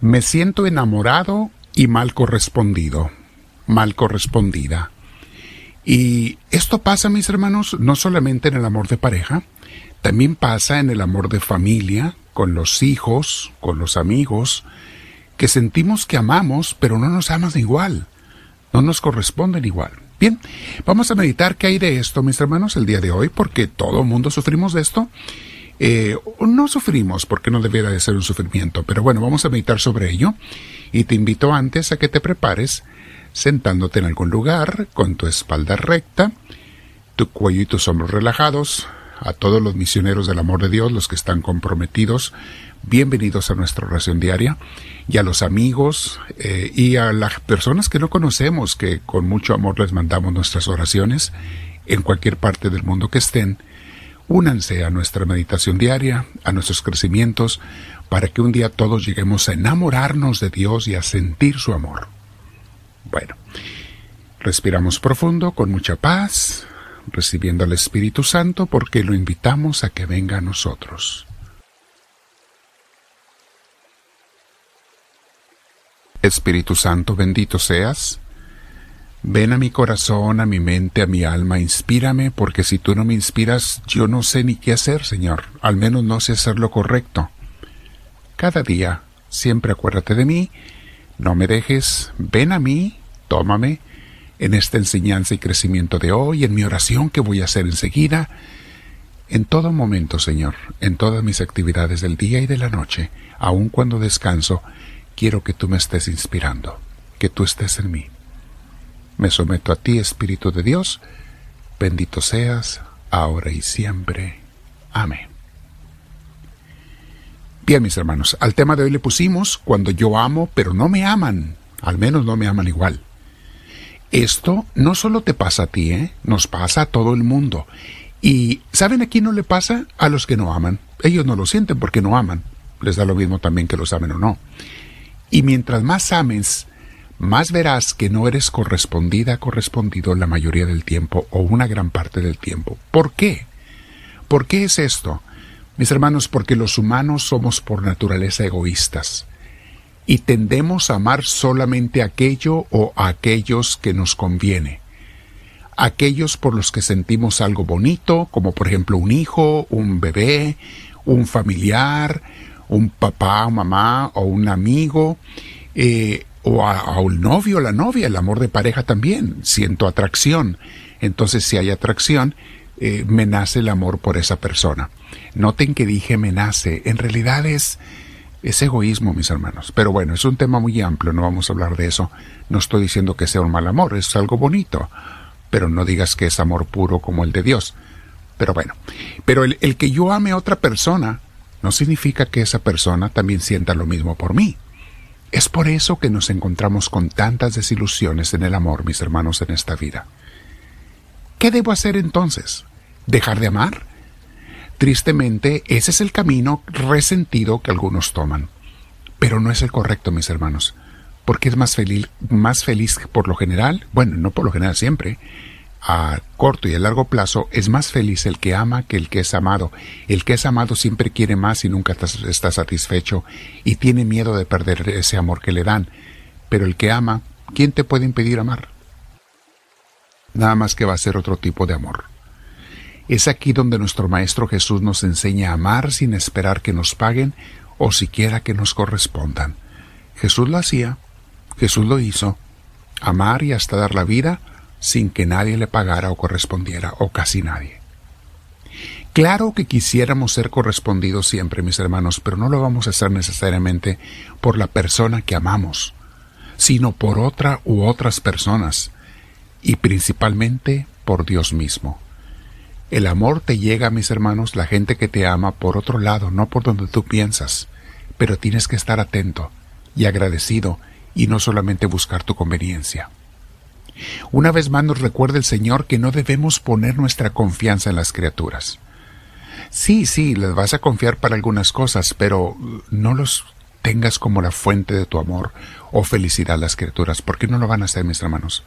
Me siento enamorado y mal correspondido, mal correspondida. Y esto pasa, mis hermanos, no solamente en el amor de pareja, también pasa en el amor de familia, con los hijos, con los amigos, que sentimos que amamos, pero no nos amas igual, no nos corresponden igual. Bien, vamos a meditar qué hay de esto, mis hermanos, el día de hoy, porque todo mundo sufrimos de esto. Eh, no sufrimos porque no debiera de ser un sufrimiento, pero bueno, vamos a meditar sobre ello y te invito antes a que te prepares sentándote en algún lugar con tu espalda recta, tu cuello y tus hombros relajados. A todos los misioneros del amor de Dios, los que están comprometidos, bienvenidos a nuestra oración diaria y a los amigos eh, y a las personas que no conocemos, que con mucho amor les mandamos nuestras oraciones en cualquier parte del mundo que estén Únanse a nuestra meditación diaria, a nuestros crecimientos, para que un día todos lleguemos a enamorarnos de Dios y a sentir su amor. Bueno, respiramos profundo, con mucha paz, recibiendo al Espíritu Santo porque lo invitamos a que venga a nosotros. Espíritu Santo, bendito seas Ven a mi corazón, a mi mente, a mi alma, inspírame, porque si tú no me inspiras, yo no sé ni qué hacer, Señor, al menos no sé hacer lo correcto. Cada día, siempre acuérdate de mí, no me dejes, ven a mí, tómame, en esta enseñanza y crecimiento de hoy, en mi oración que voy a hacer enseguida, en todo momento, Señor, en todas mis actividades del día y de la noche, aun cuando descanso, quiero que tú me estés inspirando, que tú estés en mí. Me someto a ti, Espíritu de Dios, bendito seas, ahora y siempre. Amén. Bien, mis hermanos, al tema de hoy le pusimos cuando yo amo, pero no me aman, al menos no me aman igual. Esto no solo te pasa a ti, ¿eh? nos pasa a todo el mundo. Y ¿saben a quién no le pasa? A los que no aman. Ellos no lo sienten porque no aman. Les da lo mismo también que los amen o no. Y mientras más ames, más verás que no eres correspondida, correspondido la mayoría del tiempo o una gran parte del tiempo. ¿Por qué? ¿Por qué es esto? Mis hermanos, porque los humanos somos por naturaleza egoístas y tendemos a amar solamente aquello o a aquellos que nos conviene. Aquellos por los que sentimos algo bonito, como por ejemplo un hijo, un bebé, un familiar, un papá, mamá o un amigo, eh, o a, un novio o la novia, el amor de pareja también, siento atracción. Entonces si hay atracción, eh, me nace el amor por esa persona. Noten que dije me nace, en realidad es, es egoísmo, mis hermanos. Pero bueno, es un tema muy amplio, no vamos a hablar de eso. No estoy diciendo que sea un mal amor, es algo bonito. Pero no digas que es amor puro como el de Dios. Pero bueno, pero el, el que yo ame a otra persona no significa que esa persona también sienta lo mismo por mí. Es por eso que nos encontramos con tantas desilusiones en el amor, mis hermanos, en esta vida. ¿Qué debo hacer entonces? ¿Dejar de amar? Tristemente, ese es el camino resentido que algunos toman. Pero no es el correcto, mis hermanos, porque es más feliz, más feliz por lo general, bueno, no por lo general siempre, a corto y a largo plazo es más feliz el que ama que el que es amado. El que es amado siempre quiere más y nunca está satisfecho y tiene miedo de perder ese amor que le dan. Pero el que ama, ¿quién te puede impedir amar? Nada más que va a ser otro tipo de amor. Es aquí donde nuestro Maestro Jesús nos enseña a amar sin esperar que nos paguen o siquiera que nos correspondan. Jesús lo hacía, Jesús lo hizo, amar y hasta dar la vida sin que nadie le pagara o correspondiera, o casi nadie. Claro que quisiéramos ser correspondidos siempre, mis hermanos, pero no lo vamos a hacer necesariamente por la persona que amamos, sino por otra u otras personas, y principalmente por Dios mismo. El amor te llega, mis hermanos, la gente que te ama por otro lado, no por donde tú piensas, pero tienes que estar atento y agradecido y no solamente buscar tu conveniencia. Una vez más nos recuerda el Señor que no debemos poner nuestra confianza en las criaturas. Sí, sí, les vas a confiar para algunas cosas, pero no los tengas como la fuente de tu amor o felicidad las criaturas, porque no lo van a hacer, mis hermanos.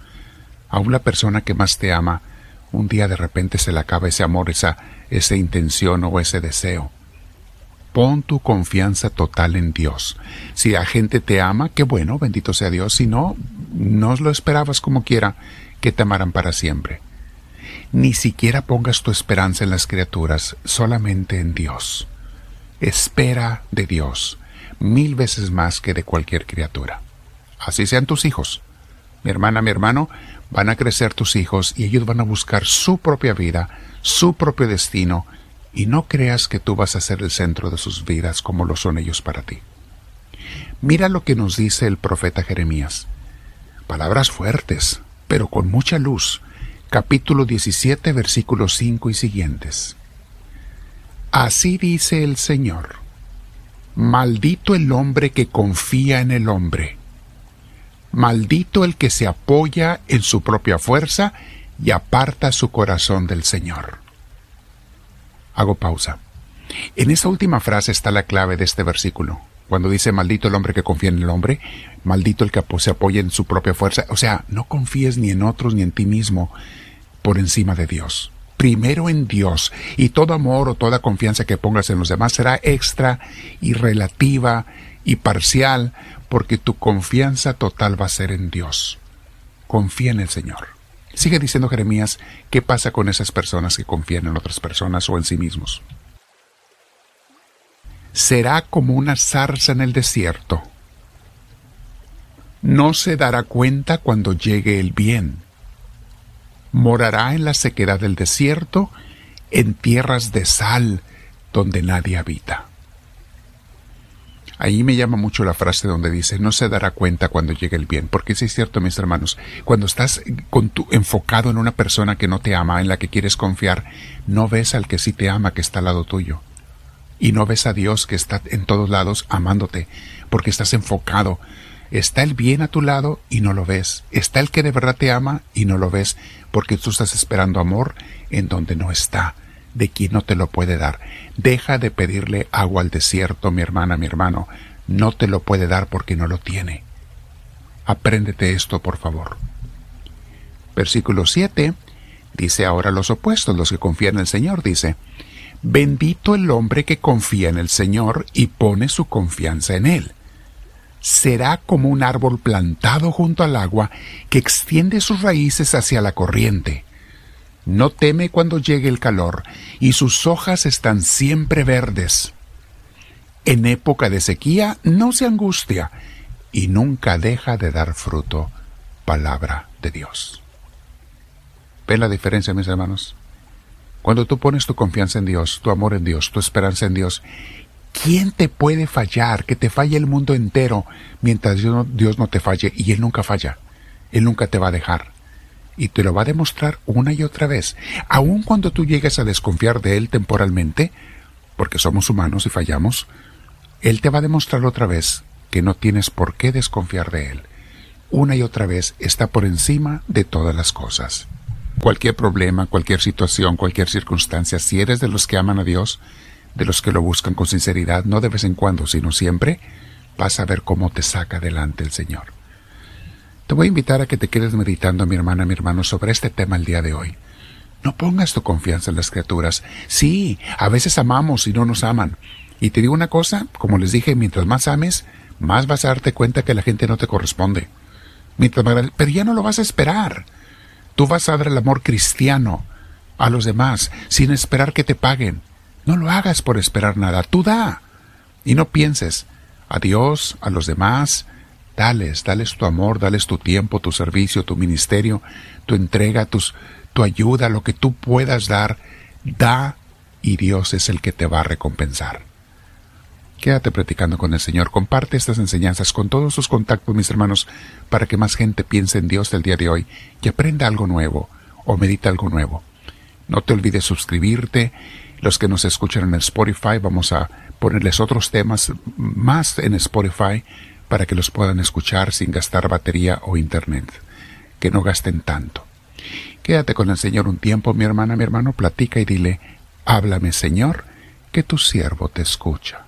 A una persona que más te ama, un día de repente se le acaba ese amor, esa, esa intención o ese deseo. Pon tu confianza total en Dios. Si la gente te ama, qué bueno, bendito sea Dios. Si no, no lo esperabas como quiera que te amaran para siempre. Ni siquiera pongas tu esperanza en las criaturas, solamente en Dios. Espera de Dios mil veces más que de cualquier criatura. Así sean tus hijos. Mi hermana, mi hermano, van a crecer tus hijos y ellos van a buscar su propia vida, su propio destino, y no creas que tú vas a ser el centro de sus vidas como lo son ellos para ti. Mira lo que nos dice el profeta Jeremías. Palabras fuertes, pero con mucha luz. Capítulo 17, versículos 5 y siguientes. Así dice el Señor. Maldito el hombre que confía en el hombre. Maldito el que se apoya en su propia fuerza y aparta su corazón del Señor. Hago pausa. En esta última frase está la clave de este versículo. Cuando dice maldito el hombre que confía en el hombre, maldito el que se apoya en su propia fuerza. O sea, no confíes ni en otros ni en ti mismo por encima de Dios. Primero en Dios y todo amor o toda confianza que pongas en los demás será extra y relativa y parcial porque tu confianza total va a ser en Dios. Confía en el Señor. Sigue diciendo Jeremías, ¿qué pasa con esas personas que confían en otras personas o en sí mismos? Será como una zarza en el desierto. No se dará cuenta cuando llegue el bien. Morará en la sequedad del desierto, en tierras de sal, donde nadie habita. Ahí me llama mucho la frase donde dice, no se dará cuenta cuando llegue el bien, porque sí es cierto, mis hermanos, cuando estás con enfocado en una persona que no te ama, en la que quieres confiar, no ves al que sí te ama, que está al lado tuyo. Y no ves a Dios que está en todos lados amándote, porque estás enfocado. Está el bien a tu lado y no lo ves. Está el que de verdad te ama y no lo ves, porque tú estás esperando amor en donde no está de quien no te lo puede dar. Deja de pedirle agua al desierto, mi hermana, mi hermano. No te lo puede dar porque no lo tiene. Apréndete esto, por favor. Versículo 7 dice ahora los opuestos, los que confían en el Señor, dice, Bendito el hombre que confía en el Señor y pone su confianza en Él. Será como un árbol plantado junto al agua que extiende sus raíces hacia la corriente no teme cuando llegue el calor, y sus hojas están siempre verdes. En época de sequía no se angustia, y nunca deja de dar fruto. Palabra de Dios. ¿Ven la diferencia, mis hermanos? Cuando tú pones tu confianza en Dios, tu amor en Dios, tu esperanza en Dios, ¿quién te puede fallar? Que te falle el mundo entero mientras Dios no te falle y Él nunca falla. Él nunca te va a dejar y te lo va a demostrar una y otra vez, aun cuando tú llegues a desconfiar de Él temporalmente, porque somos humanos y fallamos, Él te va a demostrar otra vez que no tienes por qué desconfiar de Él. Una y otra vez está por encima de todas las cosas. Cualquier problema, cualquier situación, cualquier circunstancia, si eres de los que aman a Dios, de los que lo buscan con sinceridad, no de vez en cuando, sino siempre, vas a ver cómo te saca adelante el Señor. Te voy a invitar a que te quedes meditando, mi hermana, mi hermano, sobre este tema el día de hoy. No pongas tu confianza en las criaturas. Sí, a veces amamos y no nos aman. Y te digo una cosa, como les dije, mientras más ames, más vas a darte cuenta que la gente no te corresponde. Mientras pero ya no lo vas a esperar. Tú vas a dar el amor cristiano a los demás sin esperar que te paguen. No lo hagas por esperar nada, tú da. Y no pienses a Dios, a los demás, Dales, dales tu amor, dales tu tiempo, tu servicio, tu ministerio, tu entrega, tus, tu ayuda, lo que tú puedas dar. Da y Dios es el que te va a recompensar. Quédate practicando con el Señor. Comparte estas enseñanzas con todos sus contactos, mis hermanos, para que más gente piense en Dios del día de hoy y aprenda algo nuevo o medita algo nuevo. No te olvides suscribirte. Los que nos escuchan en Spotify, vamos a ponerles otros temas más en Spotify para que los puedan escuchar sin gastar batería o internet. Que no gasten tanto. Quédate con el Señor un tiempo, mi hermana, mi hermano, platica y dile, háblame, Señor, que tu siervo te escucha.